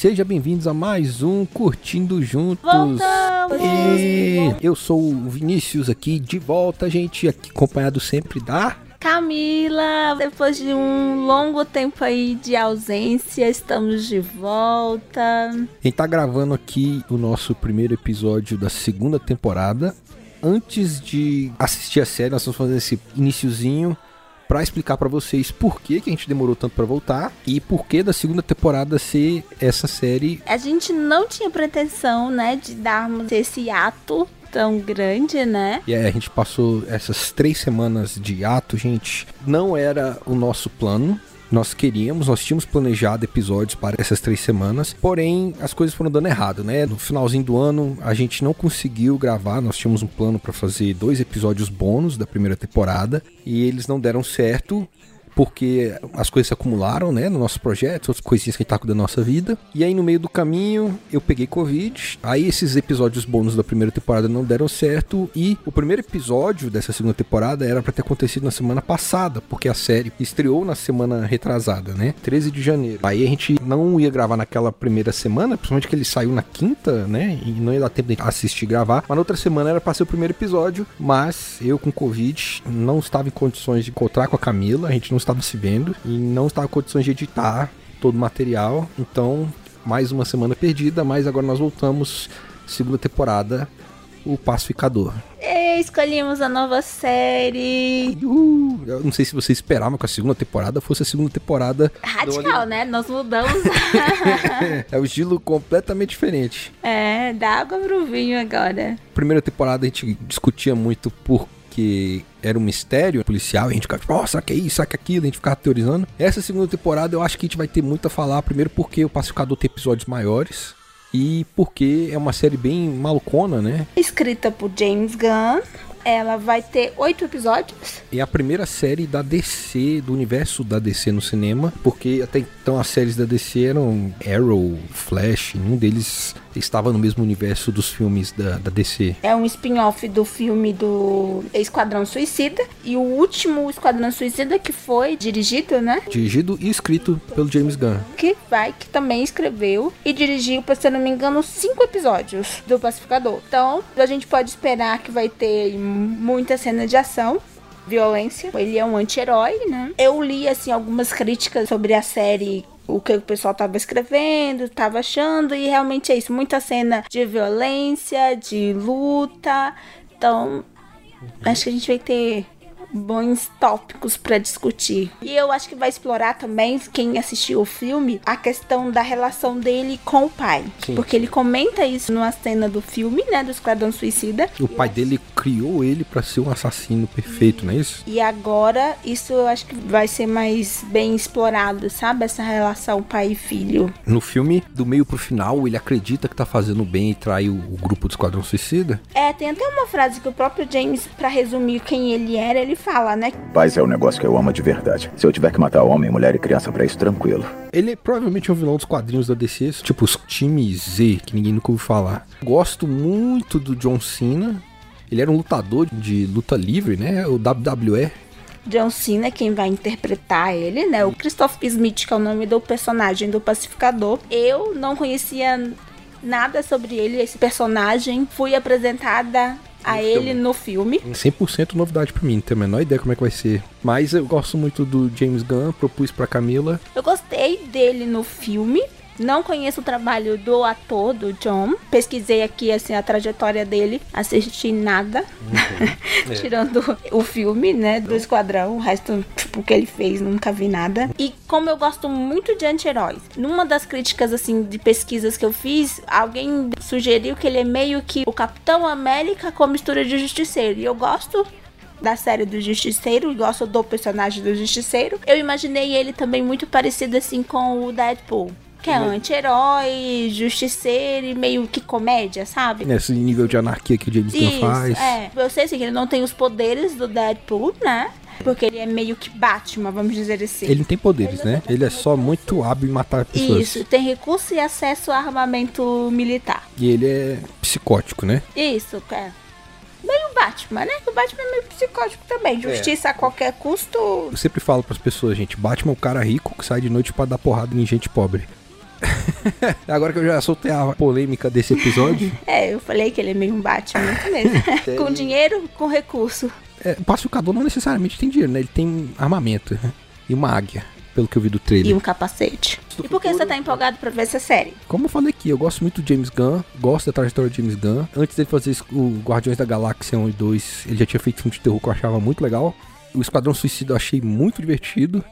sejam bem-vindos a mais um Curtindo Juntos. Voltamos! E eu sou o Vinícius aqui, de volta, gente, aqui acompanhado sempre da... Camila, depois de um longo tempo aí de ausência, estamos de volta. A gente tá gravando aqui o nosso primeiro episódio da segunda temporada. Antes de assistir a série, nós vamos fazer esse iniciozinho para explicar para vocês por que, que a gente demorou tanto para voltar e por que da segunda temporada ser essa série. A gente não tinha pretensão, né, de darmos esse ato tão grande, né? E aí a gente passou essas três semanas de ato, gente. Não era o nosso plano. Nós queríamos, nós tínhamos planejado episódios para essas três semanas, porém as coisas foram dando errado, né? No finalzinho do ano a gente não conseguiu gravar, nós tínhamos um plano para fazer dois episódios bônus da primeira temporada e eles não deram certo porque as coisas se acumularam, né, no nosso projeto, outras coisinhas que a gente tá cuidando da nossa vida. E aí no meio do caminho eu peguei Covid. Aí esses episódios bônus da primeira temporada não deram certo e o primeiro episódio dessa segunda temporada era para ter acontecido na semana passada, porque a série estreou na semana retrasada, né? 13 de janeiro. Aí a gente não ia gravar naquela primeira semana, principalmente que ele saiu na quinta, né? E não ia dar tempo de assistir e gravar. Mas na outra semana era para ser o primeiro episódio, mas eu com Covid não estava em condições de encontrar com a Camila, a gente não estava se vendo e não estava em condições de editar todo o material. Então, mais uma semana perdida, mas agora nós voltamos, segunda temporada, o Pacificador. E escolhemos a nova série. Uhul. Eu não sei se você esperava que a segunda temporada fosse a segunda temporada. Radical, né? Nós mudamos. é um estilo completamente diferente. é, da água pro vinho agora. Primeira temporada a gente discutia muito por que era um mistério policial, a gente ficava, oh, será que é isso, é aquilo, a gente ficava teorizando. Essa segunda temporada eu acho que a gente vai ter muito a falar, primeiro porque o Pacificador tem episódios maiores, e porque é uma série bem malucona, né? Escrita por James Gunn. Ela vai ter oito episódios. É a primeira série da DC, do universo da DC no cinema, porque até então as séries da DC eram Arrow, Flash, nenhum deles estava no mesmo universo dos filmes da, da DC. É um spin-off do filme do Esquadrão Suicida. E o último Esquadrão Suicida que foi dirigido, né? Dirigido e escrito pelo James Gunn. Que vai, que também escreveu e dirigiu, se eu não me engano, cinco episódios do Pacificador. Então, a gente pode esperar que vai ter muita cena de ação violência. Ele é um anti-herói, né? Eu li assim algumas críticas sobre a série o que o pessoal tava escrevendo, tava achando, e realmente é isso, muita cena de violência, de luta. Então, acho que a gente vai ter bons tópicos para discutir. E eu acho que vai explorar também, quem assistiu o filme, a questão da relação dele com o pai. Sim. Porque ele comenta isso numa cena do filme, né, do Esquadrão Suicida. O pai dele criou ele para ser um assassino perfeito, não é isso? E agora, isso eu acho que vai ser mais bem explorado, sabe? Essa relação pai e filho. No filme, do meio pro final, ele acredita que tá fazendo bem e trai o, o grupo do Esquadrão Suicida? É, tem até uma frase que o próprio James, para resumir quem ele era, ele fala, né? Paz é o um negócio que eu amo de verdade. Se eu tiver que matar homem, mulher e criança para isso, tranquilo. Ele é provavelmente um vilão dos quadrinhos da DC, tipo os time Z, que ninguém nunca ouviu falar. Gosto muito do John Cena. Ele era um lutador de luta livre, né? O WWE. John Cena é quem vai interpretar ele, né? O Christoph Smith, que é o nome do personagem do Pacificador. Eu não conhecia nada sobre ele, esse personagem. Fui apresentada a no ele filme. no filme. 100% novidade para mim, não tenho a menor ideia como é que vai ser. Mas eu gosto muito do James Gunn, propus para Camila. Eu gostei dele no filme. Não conheço o trabalho do ator, do John. Pesquisei aqui assim a trajetória dele, assisti nada. Uhum. Tirando o filme, né, do Esquadrão, o resto tipo que ele fez, nunca vi nada. E como eu gosto muito de anti-heróis, numa das críticas assim de pesquisas que eu fiz, alguém sugeriu que ele é meio que o Capitão América com mistura de justiceiro. E eu gosto da série do Justiceiro, gosto do personagem do Justiceiro. Eu imaginei ele também muito parecido assim com o Deadpool. Que é anti-herói, justiceiro e meio que comédia, sabe? Nesse nível de anarquia que o James Gunn faz. É, eu sei assim, que ele não tem os poderes do Deadpool, né? Porque ele é meio que Batman, vamos dizer assim. Ele não tem poderes, ele né? Tem ele é só muito hábil em matar pessoas. Isso, tem recurso e acesso a armamento militar. E ele é psicótico, né? Isso, é. Meio Batman, né? O Batman é meio psicótico também. Justiça é. a qualquer custo. Eu sempre falo para as pessoas, gente, Batman é o cara rico que sai de noite para dar porrada em gente pobre. Agora que eu já soltei a polêmica desse episódio. é, eu falei que ele é meio um Batman muito mesmo. com dinheiro, com recurso. É, o pacificador não necessariamente tem dinheiro, né? Ele tem armamento né? e uma águia pelo que eu vi do trailer. E um capacete. Do e por que você tá empolgado pra ver essa série? Como eu falei aqui, eu gosto muito do James Gunn, gosto da trajetória de James Gunn. Antes dele fazer o Guardiões da Galáxia 1 e 2, ele já tinha feito filme de terror que eu achava muito legal. O Esquadrão Suicida eu achei muito divertido.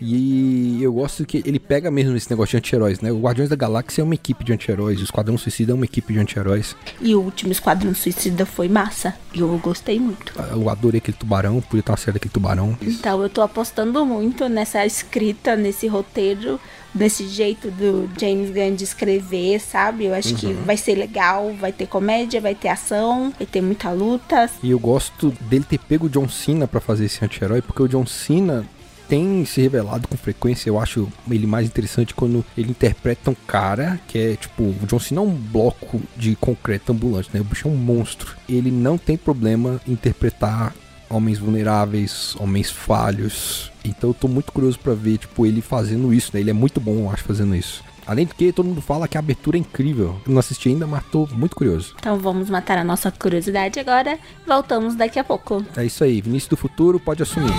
E eu gosto que ele pega mesmo esse negócio de anti-heróis, né? O Guardiões da Galáxia é uma equipe de anti-heróis, o Esquadrão Suicida é uma equipe de anti-heróis. E o último Esquadrão Suicida foi massa. Eu gostei muito. Eu adorei aquele tubarão, podia estar certo aquele tubarão. Então eu tô apostando muito nessa escrita, nesse roteiro, desse jeito do James Gunn de escrever, sabe? Eu acho uhum. que vai ser legal, vai ter comédia, vai ter ação, vai ter muita luta. E eu gosto dele ter pego o John Cena para fazer esse anti-herói, porque o John Cena tem se revelado com frequência. Eu acho ele mais interessante quando ele interpreta um cara que é tipo. O John Cena é um bloco de concreto ambulante, né? O bicho é um monstro. Ele não tem problema em interpretar homens vulneráveis, homens falhos. Então eu tô muito curioso para ver, tipo, ele fazendo isso, né? Ele é muito bom, eu acho, fazendo isso. Além do que, todo mundo fala que a abertura é incrível. Eu não assisti ainda, mas tô muito curioso. Então vamos matar a nossa curiosidade agora. Voltamos daqui a pouco. É isso aí, Vinícius do Futuro pode assumir.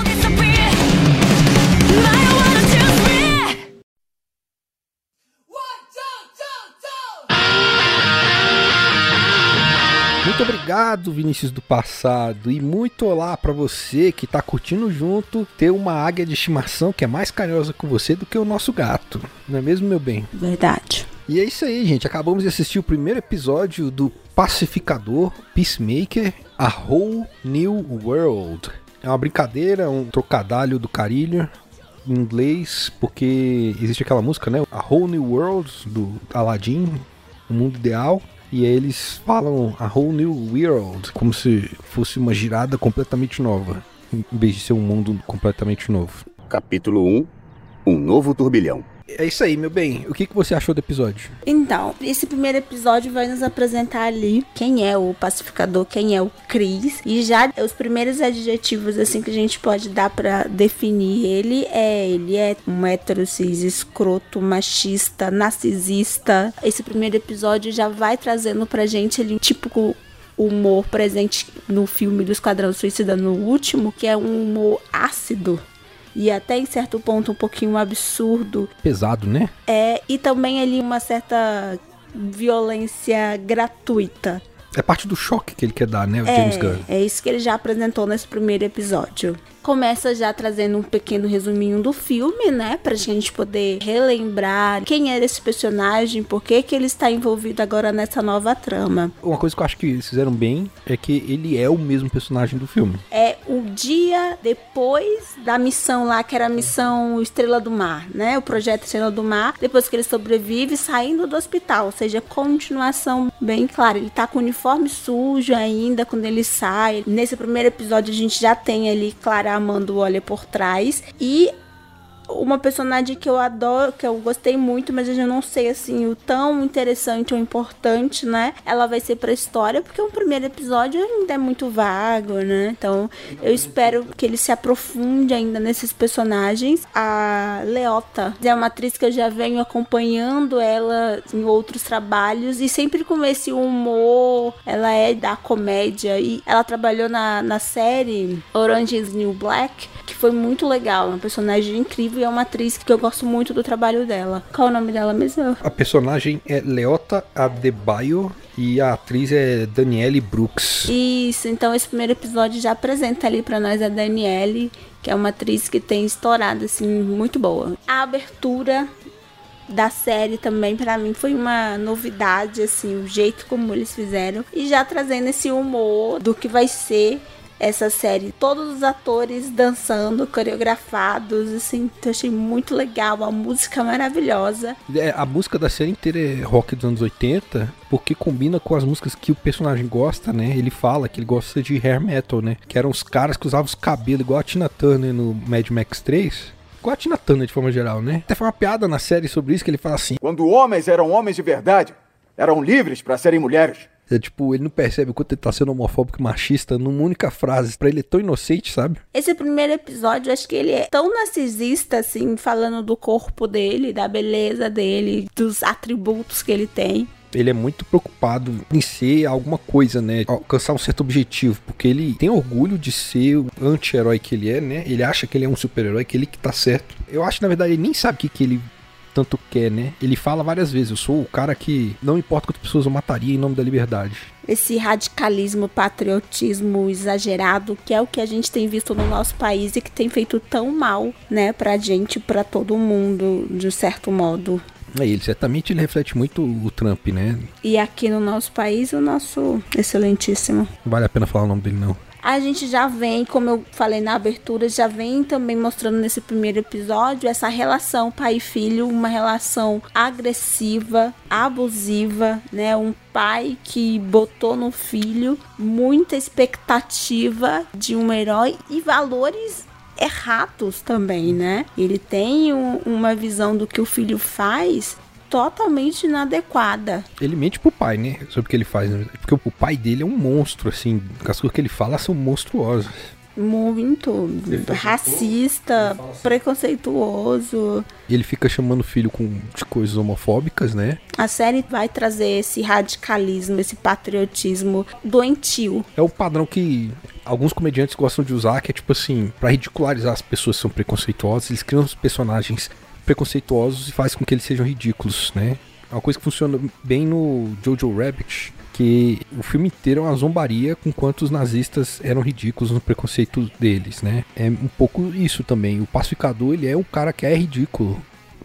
Muito obrigado, Vinícius do passado, e muito olá para você que tá curtindo junto ter uma águia de estimação que é mais carinhosa com você do que o nosso gato. Não é mesmo, meu bem? Verdade. E é isso aí, gente. Acabamos de assistir o primeiro episódio do Pacificador Peacemaker, A Whole New World. É uma brincadeira, um trocadilho do carilho, em inglês, porque existe aquela música, né? A Whole New World do Aladdin, o mundo ideal. E aí eles falam a Whole New World, como se fosse uma girada completamente nova, em vez de ser um mundo completamente novo. Capítulo 1 Um novo turbilhão. É isso aí, meu bem. O que, que você achou do episódio? Então, esse primeiro episódio vai nos apresentar ali quem é o pacificador, quem é o Chris. E já os primeiros adjetivos assim que a gente pode dar para definir ele é ele é um hétero cis escroto, machista, narcisista. Esse primeiro episódio já vai trazendo pra gente ele tipo humor presente no filme do Esquadrão Suicida no último, que é um humor ácido e até em certo ponto um pouquinho absurdo. Pesado, né? É, e também ali uma certa violência gratuita. É parte do choque que ele quer dar, né, o é, James Gunn? É isso que ele já apresentou nesse primeiro episódio começa já trazendo um pequeno resuminho do filme, né? Pra gente poder relembrar quem era esse personagem, por que, que ele está envolvido agora nessa nova trama. Uma coisa que eu acho que eles fizeram bem é que ele é o mesmo personagem do filme. É o dia depois da missão lá, que era a missão Estrela do Mar, né? O projeto Estrela do Mar, depois que ele sobrevive saindo do hospital, ou seja, continuação bem clara. Ele tá com o uniforme sujo ainda quando ele sai. Nesse primeiro episódio a gente já tem ali Clara Amando olha por trás. E uma personagem que eu adoro, que eu gostei muito, mas eu já não sei assim o tão interessante ou importante, né? Ela vai ser pra história, porque o primeiro episódio ainda é muito vago, né? Então eu espero que ele se aprofunde ainda nesses personagens. A Leota é uma atriz que eu já venho acompanhando ela em outros trabalhos e sempre com esse humor, ela é da comédia e ela trabalhou na, na série Orange is New Black, que foi muito legal, uma personagem incrível e é uma atriz que eu gosto muito do trabalho dela. Qual é o nome dela mesmo? A personagem é Leota Adebayo e a atriz é Danielle Brooks. Isso, então esse primeiro episódio já apresenta ali para nós a Danielle, que é uma atriz que tem estourado assim muito boa. A abertura da série também para mim foi uma novidade assim, o jeito como eles fizeram e já trazendo esse humor do que vai ser essa série. Todos os atores dançando, coreografados, assim, eu achei muito legal. A música maravilhosa. É, a música da série inteira é rock dos anos 80, porque combina com as músicas que o personagem gosta, né? Ele fala que ele gosta de hair metal, né? Que eram os caras que usavam os cabelos igual a Tina Turner no Mad Max 3 igual a Tina Turner de forma geral, né? Até foi uma piada na série sobre isso que ele fala assim: Quando homens eram homens de verdade, eram livres para serem mulheres. É tipo, ele não percebe o quanto ele tá sendo homofóbico e machista numa única frase. Pra ele é tão inocente, sabe? Esse primeiro episódio, acho que ele é tão narcisista, assim, falando do corpo dele, da beleza dele, dos atributos que ele tem. Ele é muito preocupado em ser alguma coisa, né? Alcançar um certo objetivo, porque ele tem orgulho de ser o anti-herói que ele é, né? Ele acha que ele é um super-herói, que ele que tá certo. Eu acho na verdade ele nem sabe o que, que ele tanto quer, né? Ele fala várias vezes: eu sou o cara que não importa quantas pessoas eu mataria em nome da liberdade. Esse radicalismo, patriotismo exagerado, que é o que a gente tem visto no nosso país e que tem feito tão mal, né, pra gente, pra todo mundo, de certo modo. É, ele certamente ele reflete muito o Trump, né? E aqui no nosso país, o nosso excelentíssimo. Não vale a pena falar o nome dele, não. A gente já vem, como eu falei na abertura, já vem também mostrando nesse primeiro episódio essa relação pai e filho, uma relação agressiva, abusiva, né? Um pai que botou no filho muita expectativa de um herói e valores errados também, né? Ele tem um, uma visão do que o filho faz totalmente inadequada. Ele mente pro pai, né? Sobre o que ele faz. Né? Porque o pai dele é um monstro, assim. As coisas que ele fala são monstruosas. Muito tá racista, assim. preconceituoso. Ele fica chamando o filho com, de coisas homofóbicas, né? A série vai trazer esse radicalismo, esse patriotismo doentio. É o padrão que alguns comediantes gostam de usar, que é tipo assim, para ridicularizar as pessoas que são preconceituosas, eles criam os personagens preconceituosos e faz com que eles sejam ridículos, né? É uma coisa que funciona bem no Jojo Rabbit, que o filme inteiro é uma zombaria com quantos nazistas eram ridículos no preconceito deles, né? É um pouco isso também. O pacificador, ele é um cara que é ridículo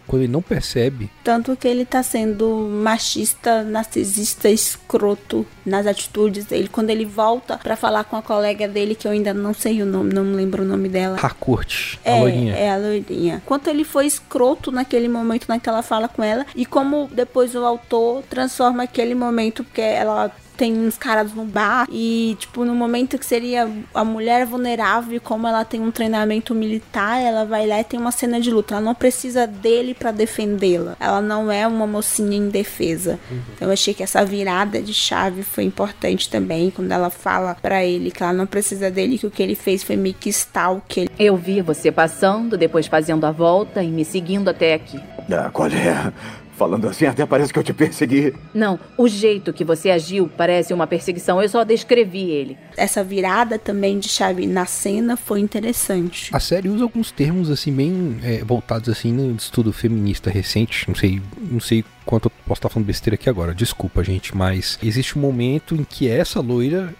quando ele não percebe. Tanto que ele tá sendo machista, narcisista, escroto nas atitudes dele. Quando ele volta para falar com a colega dele, que eu ainda não sei o nome, não me lembro o nome dela. Harcourt, é, a loirinha. É, a loirinha. Quanto ele foi escroto naquele momento, naquela fala com ela, e como depois o autor transforma aquele momento, porque ela tem uns caras no bar e, tipo, no momento que seria a mulher vulnerável, como ela tem um treinamento militar, ela vai lá e tem uma cena de luta. Ela não precisa dele para defendê-la. Ela não é uma mocinha indefesa. Uhum. Então eu achei que essa virada de chave foi importante também, quando ela fala para ele que ela não precisa dele, que o que ele fez foi meio que stalker. Eu vi você passando, depois fazendo a volta e me seguindo até aqui. Ah, qual é? Falando assim, até parece que eu te persegui. Não, o jeito que você agiu parece uma perseguição. Eu só descrevi ele. Essa virada também de chave na cena foi interessante. A série usa alguns termos assim bem é, voltados assim no estudo feminista recente. Não sei, não sei quanto eu posso estar falando besteira aqui agora. Desculpa, gente, mas existe um momento em que essa loira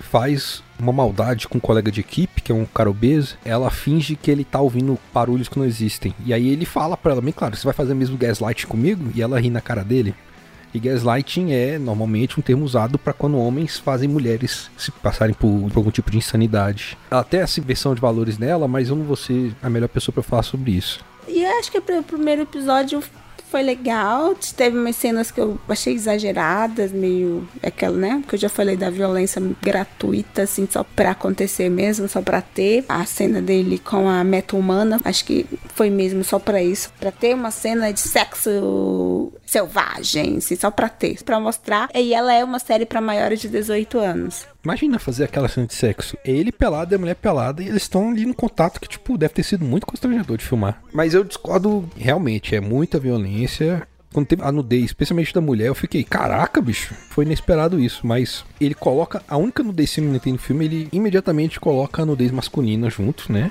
faz uma maldade com um colega de equipe, que é um cara obeso, ela finge que ele tá ouvindo barulhos que não existem. E aí ele fala pra ela, bem claro, você vai fazer mesmo gaslight comigo? E ela ri na cara dele. E gaslighting é normalmente um termo usado para quando homens fazem mulheres se passarem por, por, algum tipo de insanidade. Ela tem essa inversão de valores nela, mas eu não vou ser a melhor pessoa para falar sobre isso. E acho que o primeiro episódio foi legal. Teve umas cenas que eu achei exageradas, meio aquela, né? Porque eu já falei da violência gratuita, assim, só pra acontecer mesmo, só pra ter. A cena dele com a meta humana, acho que foi mesmo só pra isso. Pra ter uma cena de sexo selvagem, assim, só pra ter. Pra mostrar. E ela é uma série pra maiores de 18 anos. Imagina fazer aquela cena de sexo. Ele pelado e a mulher pelada e eles estão ali no contato que, tipo, deve ter sido muito constrangedor de filmar. Mas eu discordo, realmente, é muita violência. Quando teve a nudez, especialmente da mulher, eu fiquei, caraca, bicho, foi inesperado isso. Mas ele coloca, a única nudez feminina que tem no filme, ele imediatamente coloca a nudez masculina junto, né?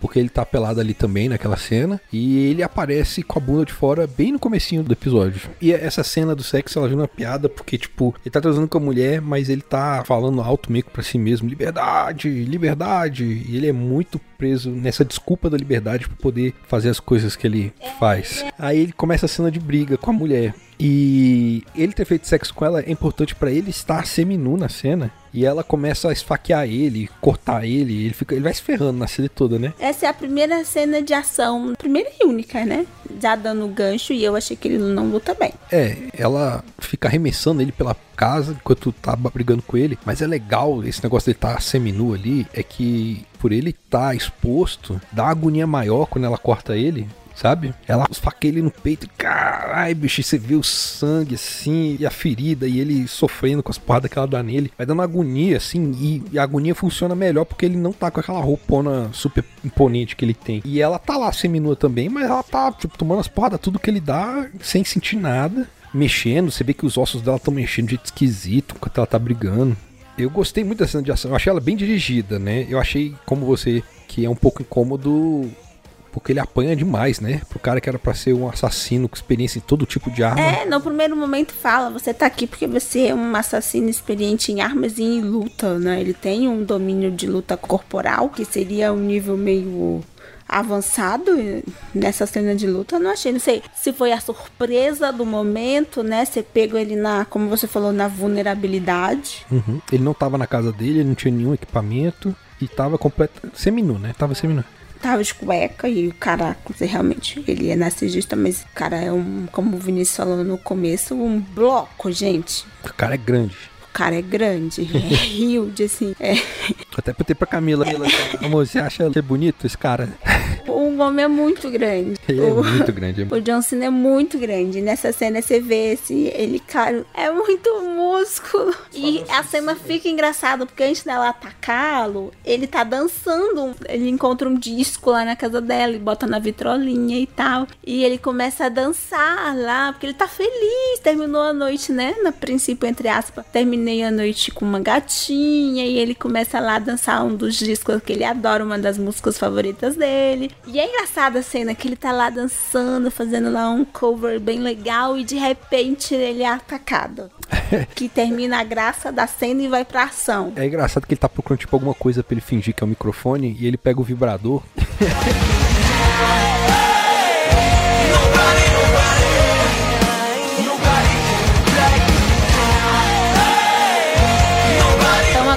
Porque ele tá pelado ali também naquela cena. E ele aparece com a bunda de fora bem no comecinho do episódio. E essa cena do sexo ela vira uma piada porque tipo, ele tá transando com a mulher, mas ele tá falando alto meio para si mesmo, liberdade, liberdade, e ele é muito preso nessa desculpa da liberdade para poder fazer as coisas que ele faz. Aí ele começa a cena de briga com a mulher. E ele ter feito sexo com ela é importante para ele estar seminu na cena. E ela começa a esfaquear ele, cortar ele, ele fica, ele vai se ferrando na série toda, né? Essa é a primeira cena de ação, primeira e única, né? Já dando gancho e eu achei que ele não luta bem. É, ela fica arremessando ele pela casa enquanto tá brigando com ele, mas é legal esse negócio de estar tá seminu ali, é que por ele tá exposto, dá agonia maior quando ela corta ele sabe? Ela esfaqueia ele no peito, caralho, bicho, você vê o sangue assim, e a ferida, e ele sofrendo com as porradas que ela dá nele. Vai dando agonia, assim, e, e a agonia funciona melhor porque ele não tá com aquela roupona super imponente que ele tem. E ela tá lá seminua também, mas ela tá, tipo, tomando as porradas, tudo que ele dá, sem sentir nada. Mexendo, você vê que os ossos dela estão mexendo de jeito esquisito enquanto ela tá brigando. Eu gostei muito da cena de ação. Eu achei ela bem dirigida, né? Eu achei, como você, que é um pouco incômodo porque ele apanha demais, né? Pro cara que era pra ser um assassino com experiência em todo tipo de arma. É, no primeiro momento fala, você tá aqui porque você é um assassino experiente em armas e em luta, né? Ele tem um domínio de luta corporal, que seria um nível meio avançado nessa cena de luta, não achei, não sei se foi a surpresa do momento, né? Você pegou ele na, como você falou, na vulnerabilidade. Uhum. Ele não tava na casa dele, ele não tinha nenhum equipamento e tava completo seminu, né? Tava seminu. Tava de cueca e o cara, realmente, ele é narcisista, mas o cara é um, como o Vinícius falou no começo, um bloco, gente. O cara é grande. O cara é grande, é huge, assim. É. Até ter pra Camila. Camila amor, você acha ele bonito, esse cara? O homem é muito grande. Ele o, é muito grande. O John Cena é muito grande. Nessa cena você vê esse, ele, cara, é muito músculo. E a cena fica engraçada, porque antes dela atacá-lo, ele tá dançando. Ele encontra um disco lá na casa dela e bota na vitrolinha e tal. E ele começa a dançar lá, porque ele tá feliz. Terminou a noite, né? No princípio, entre aspas, terminei a noite com uma gatinha. E ele começa lá a dançar um dos discos que ele adora, uma das músicas favoritas dele. E é engraçada a cena que ele tá lá dançando, fazendo lá um cover bem legal e de repente ele é atacado. que termina a graça da cena e vai pra ação. É engraçado que ele tá procurando tipo alguma coisa pra ele fingir que é o um microfone e ele pega o vibrador.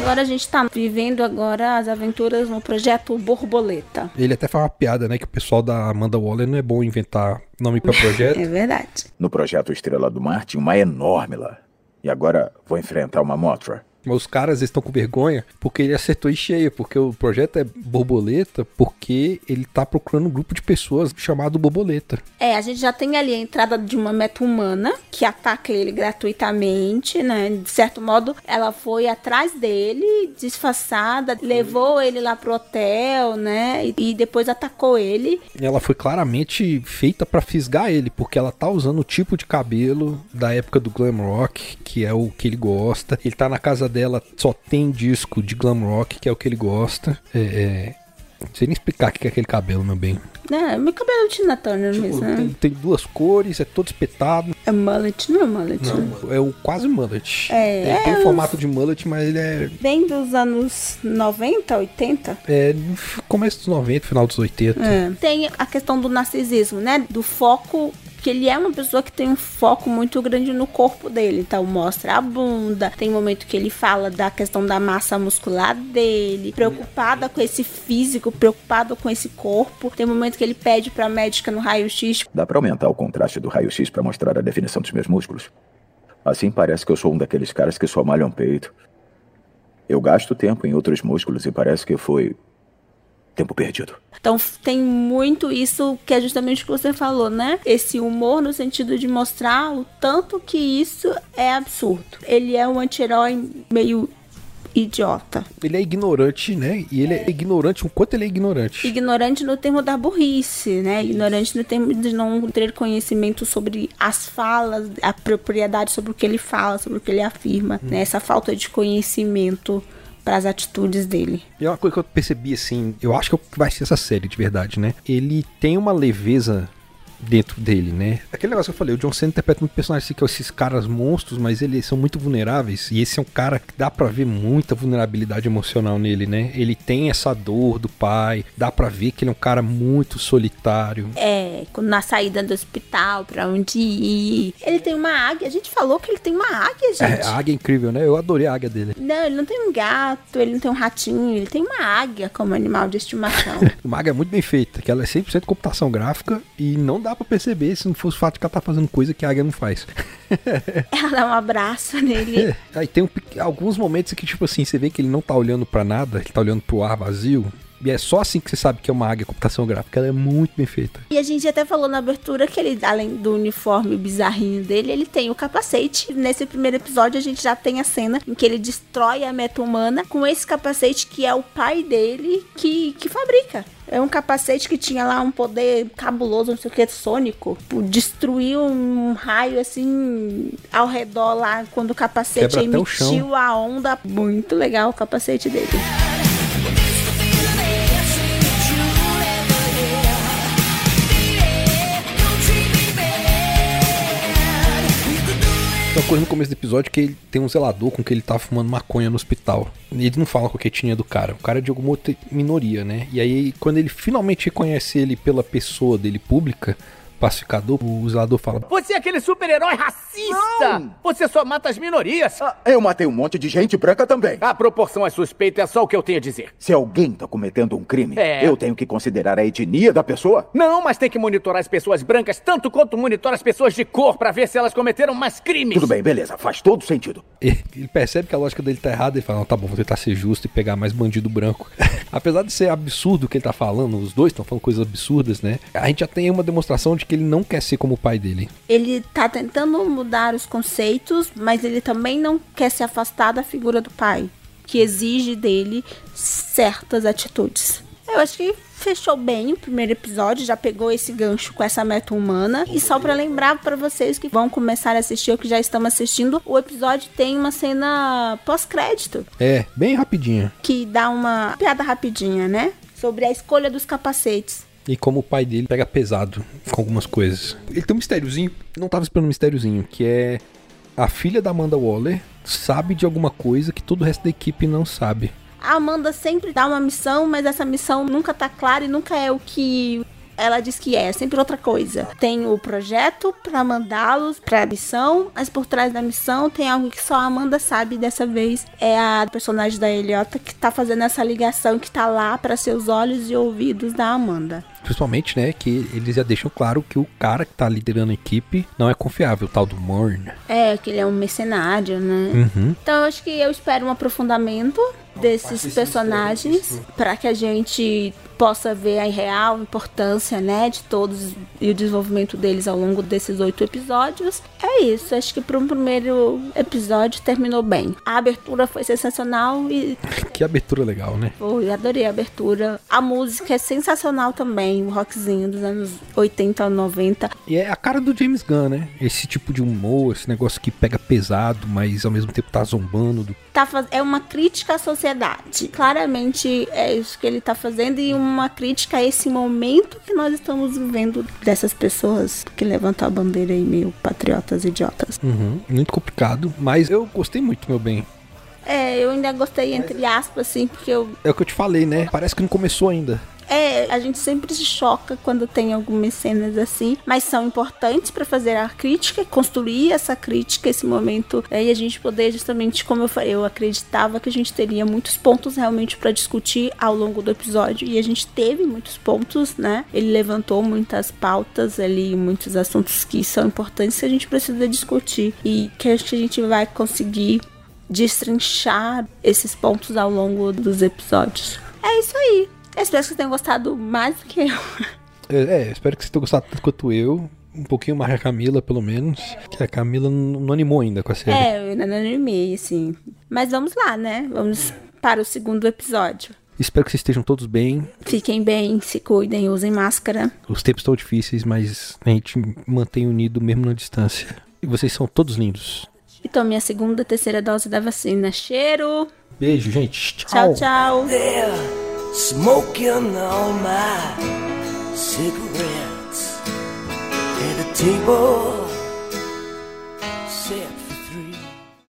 agora a gente tá vivendo agora as aventuras no projeto Borboleta. Ele até fala uma piada, né? Que o pessoal da Amanda Waller não é bom inventar nome para projeto. é verdade. No projeto Estrela do Mar tinha uma enorme lá. E agora vou enfrentar uma Mothra. Mas os caras estão com vergonha porque ele acertou em cheio, porque o projeto é borboleta, porque ele tá procurando um grupo de pessoas chamado borboleta. É, a gente já tem ali a entrada de uma meta humana que ataca ele gratuitamente, né? De certo modo, ela foi atrás dele, disfarçada, levou ele lá pro hotel, né? E, e depois atacou ele. Ela foi claramente feita para fisgar ele, porque ela tá usando o tipo de cabelo da época do glam rock, que é o que ele gosta. Ele tá na casa dela só tem disco de glam rock, que é o que ele gosta. É, é... Não sei nem explicar o que é aquele cabelo, meu bem. É, meu cabelo de Tina Turner tipo, mesmo, né? tem, tem, duas cores, é todo espetado. É mullet, não é mullet? Não, né? é o quase mullet. É, ele é tem o formato de mullet, mas ele é... Bem dos anos 90, 80? É, começo dos 90, final dos 80. É. Tem a questão do narcisismo, né? Do foco que ele é uma pessoa que tem um foco muito grande no corpo dele. Então mostra a bunda, tem momento que ele fala da questão da massa muscular dele, preocupada com esse físico, preocupado com esse corpo. Tem momento que ele pede para a médica no raio-x. Dá para aumentar o contraste do raio-x para mostrar a definição dos meus músculos. Assim parece que eu sou um daqueles caras que só malham peito. Eu gasto tempo em outros músculos e parece que foi tempo perdido. Então tem muito isso que é justamente o que você falou, né? Esse humor no sentido de mostrar o tanto que isso é absurdo. Ele é um anti-herói meio idiota. Ele é ignorante, né? E ele é, é ignorante o quanto ele é ignorante. Ignorante no termo da burrice, né? Ignorante no termo de não ter conhecimento sobre as falas, a propriedade sobre o que ele fala, sobre o que ele afirma, hum. né? Essa falta de conhecimento para as atitudes dele. E uma coisa que eu percebi assim, eu acho que vai ser essa série de verdade, né? Ele tem uma leveza dentro dele, né? Aquele negócio que eu falei, o John Cena interpreta muito personagem assim, que é esses caras monstros, mas eles são muito vulneráveis. E esse é um cara que dá para ver muita vulnerabilidade emocional nele, né? Ele tem essa dor do pai, dá para ver que ele é um cara muito solitário. É, na saída do hospital, pra onde ir. Ele tem uma águia, a gente falou que ele tem uma águia, é, gente. É, a águia é incrível, né? Eu adorei a águia dele. Não, ele não tem um gato, ele não tem um ratinho, ele tem uma águia como animal de estimação. uma águia muito bem feita, que ela é 100% computação gráfica e não dá dá pra perceber se não fosse o fato de que ela tá fazendo coisa que a águia não faz. ela dá um abraço nele. Aí tem um, alguns momentos que, tipo assim, você vê que ele não tá olhando para nada, ele tá olhando pro ar vazio. E é só assim que você sabe que é uma águia computação gráfica. Ela é muito bem feita. E a gente até falou na abertura que ele, além do uniforme bizarrinho dele, ele tem o capacete. Nesse primeiro episódio, a gente já tem a cena em que ele destrói a meta humana com esse capacete que é o pai dele que, que fabrica. É um capacete que tinha lá um poder cabuloso, não sei o que, sônico. Destruiu um raio assim ao redor lá quando o capacete Quebra emitiu a onda. Muito legal o capacete dele. Uma coisa no começo do episódio que ele tem um zelador com que ele tá fumando maconha no hospital. Ele não fala com a quietinha do cara. O cara é de alguma outra minoria, né? E aí, quando ele finalmente reconhece ele pela pessoa dele pública, pacificador, o zelador fala: Você é aquele super-herói racista! Não! Você só mata as minorias! Ah, eu matei um monte de gente branca também. A proporção é suspeita, é só o que eu tenho a dizer. Se alguém tá cometendo um crime, É. eu tenho que considerar a etnia da pessoa? Não, mas tem que monitorar as pessoas brancas tanto quanto monitorar as pessoas de cor pra ver se elas cometeram mais crimes. Tudo bem, beleza, faz todo sentido. Ele percebe que a lógica dele tá errada e fala: Não, tá bom, vou tentar ser justo e pegar mais bandido branco. Apesar de ser absurdo o que ele tá falando, os dois estão falando coisas absurdas, né? A gente já tem uma demonstração de que ele não quer ser como o pai dele. Ele tá tentando mudar os conceitos, mas ele também não quer se afastar da figura do pai, que exige dele certas atitudes. Eu acho que fechou bem o primeiro episódio, já pegou esse gancho com essa meta humana. E só pra lembrar pra vocês que vão começar a assistir ou que já estão assistindo, o episódio tem uma cena pós-crédito É, bem rapidinho. que dá uma piada rapidinha, né? Sobre a escolha dos capacetes. E como o pai dele pega pesado com algumas coisas. Ele tem um mistériozinho, não tava esperando um mistériozinho, que é a filha da Amanda Waller sabe de alguma coisa que todo o resto da equipe não sabe. A Amanda sempre dá uma missão, mas essa missão nunca tá clara e nunca é o que ela diz que é, é sempre outra coisa. Tem o projeto pra mandá-los pra missão, mas por trás da missão tem algo que só a Amanda sabe dessa vez. É a personagem da Eliota que tá fazendo essa ligação que tá lá pra ser os olhos e ouvidos da Amanda. Principalmente, né, que eles já deixam claro que o cara que tá liderando a equipe não é confiável, o tal do Morn. É, que ele é um mercenário, né? Uhum. Então eu acho que eu espero um aprofundamento desses personagens para que a gente possa ver a real importância, né, de todos e o desenvolvimento deles ao longo desses oito episódios. É isso, acho que para um primeiro episódio terminou bem. A abertura foi sensacional e Que abertura legal, né? Pô, adorei a abertura. A música é sensacional também, o rockzinho dos anos 80 ou 90. E é a cara do James Gunn, né? Esse tipo de humor, esse negócio que pega pesado, mas ao mesmo tempo tá zombando do Tá faz... É uma crítica à sociedade. Claramente é isso que ele tá fazendo e uma crítica a esse momento que nós estamos vivendo dessas pessoas que levantam a bandeira aí meio patriotas idiotas. Uhum, muito complicado, mas eu gostei muito, meu bem. É, eu ainda gostei entre aspas, assim, porque eu É o que eu te falei, né? Parece que não começou ainda. É, a gente sempre se choca quando tem algumas cenas assim, mas são importantes para fazer a crítica, construir essa crítica, esse momento, é, e a gente poder justamente, como eu falei, eu acreditava que a gente teria muitos pontos realmente para discutir ao longo do episódio, e a gente teve muitos pontos, né? Ele levantou muitas pautas ali, muitos assuntos que são importantes que a gente precisa discutir e que acho que a gente vai conseguir destrinchar esses pontos ao longo dos episódios. É isso aí. Eu espero que vocês tenham gostado mais do que eu. É, é, espero que você tenha gostado tanto quanto eu. Um pouquinho mais a Camila, pelo menos. Que a Camila não animou ainda com a série. É, eu ainda não animei, assim. Mas vamos lá, né? Vamos para o segundo episódio. Espero que vocês estejam todos bem. Fiquem bem, se cuidem, usem máscara. Os tempos estão difíceis, mas a gente mantém unido mesmo na distância. E vocês são todos lindos. E tome a segunda, terceira dose da vacina. Cheiro! Beijo, gente. Tchau, tchau! there smoking all my cigarettes at the table